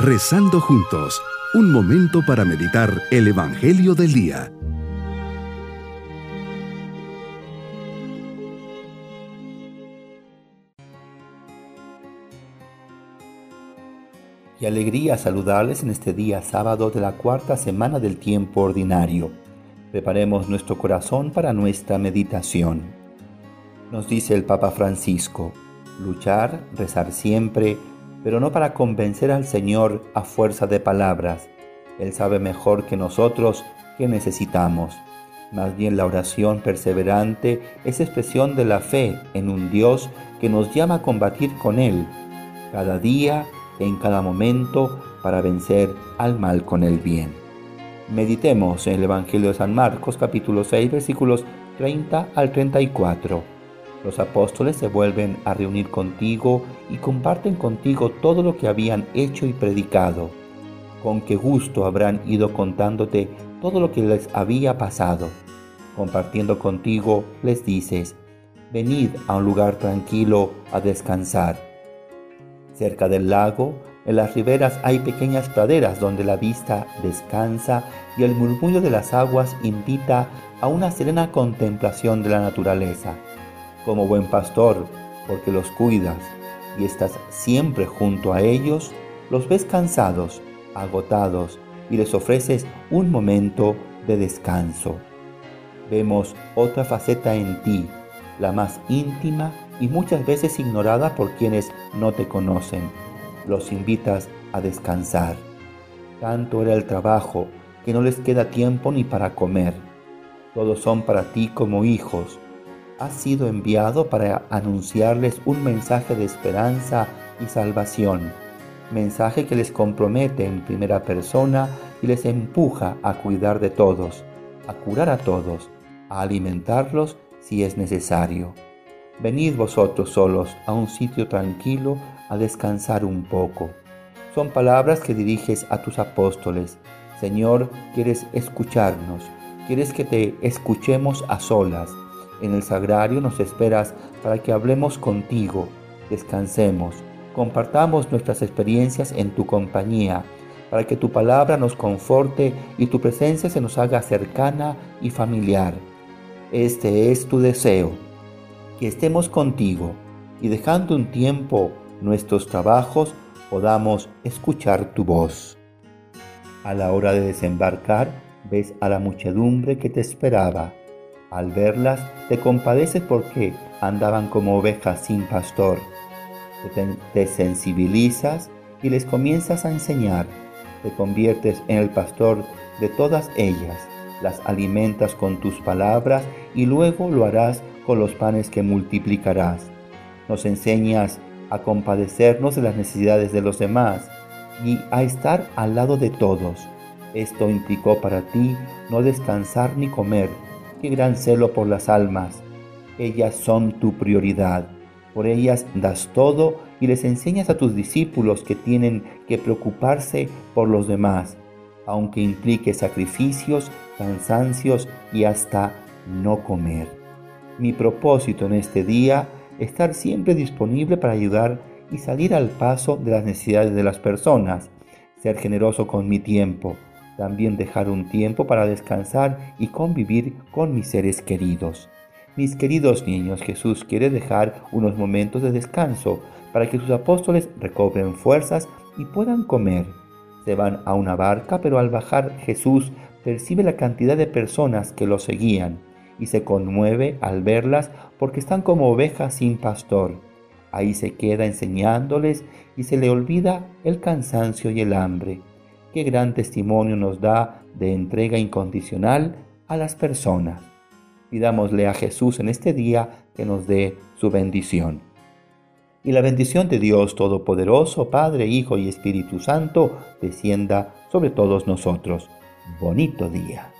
Rezando juntos, un momento para meditar el Evangelio del Día. Y alegría saludarles en este día sábado de la cuarta semana del tiempo ordinario. Preparemos nuestro corazón para nuestra meditación. Nos dice el Papa Francisco, luchar, rezar siempre, pero no para convencer al Señor a fuerza de palabras. Él sabe mejor que nosotros qué necesitamos. Más bien la oración perseverante es expresión de la fe en un Dios que nos llama a combatir con Él, cada día, en cada momento, para vencer al mal con el bien. Meditemos en el Evangelio de San Marcos capítulo 6 versículos 30 al 34. Los apóstoles se vuelven a reunir contigo y comparten contigo todo lo que habían hecho y predicado. Con qué gusto habrán ido contándote todo lo que les había pasado. Compartiendo contigo, les dices, venid a un lugar tranquilo a descansar. Cerca del lago, en las riberas hay pequeñas praderas donde la vista descansa y el murmullo de las aguas invita a una serena contemplación de la naturaleza como buen pastor, porque los cuidas y estás siempre junto a ellos, los ves cansados, agotados y les ofreces un momento de descanso. Vemos otra faceta en ti, la más íntima y muchas veces ignorada por quienes no te conocen. Los invitas a descansar. Tanto era el trabajo que no les queda tiempo ni para comer. Todos son para ti como hijos, ha sido enviado para anunciarles un mensaje de esperanza y salvación, mensaje que les compromete en primera persona y les empuja a cuidar de todos, a curar a todos, a alimentarlos si es necesario. Venid vosotros solos a un sitio tranquilo a descansar un poco. Son palabras que diriges a tus apóstoles. Señor, quieres escucharnos, quieres que te escuchemos a solas en el sagrario nos esperas para que hablemos contigo, descansemos, compartamos nuestras experiencias en tu compañía, para que tu palabra nos conforte y tu presencia se nos haga cercana y familiar. Este es tu deseo, que estemos contigo y dejando un tiempo nuestros trabajos podamos escuchar tu voz. A la hora de desembarcar, ves a la muchedumbre que te esperaba al verlas, te compadeces porque andaban como ovejas sin pastor. Te, sensibilizas y les comienzas a enseñar. Te conviertes en el pastor de todas ellas. Las alimentas con tus palabras y luego lo harás con los panes que multiplicarás. Nos enseñas a compadecernos de las necesidades de los demás y a estar al lado de todos. Esto implicó para ti no descansar ni comer, Qué gran celo por las almas. Ellas son tu prioridad. Por ellas das todo y les enseñas a tus discípulos que tienen que preocuparse por los demás, aunque implique sacrificios, cansancios y hasta no comer. Mi propósito en este día, estar siempre disponible para ayudar y salir al paso de las necesidades de las personas, ser generoso con mi tiempo, también dejar un tiempo para descansar y convivir con mis seres queridos. Mis queridos niños, Jesús quiere dejar unos momentos de descanso para que sus apóstoles recobren fuerzas y puedan comer. Se van a una barca, pero al bajar Jesús percibe la cantidad de personas que lo seguían y se conmueve al verlas porque están como ovejas sin pastor. Ahí se queda enseñándoles y se le olvida el cansancio y el hambre. Qué gran testimonio nos da de entrega incondicional a las personas. Pidámosle a Jesús en este día que nos dé su bendición. Y la bendición de Dios Todopoderoso, Padre, Hijo y Espíritu Santo, descienda sobre todos nosotros. Bonito día.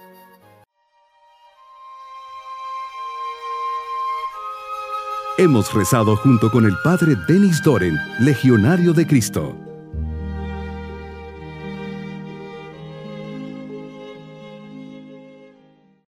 Hemos rezado junto con el Padre Denis Doren, Legionario de Cristo.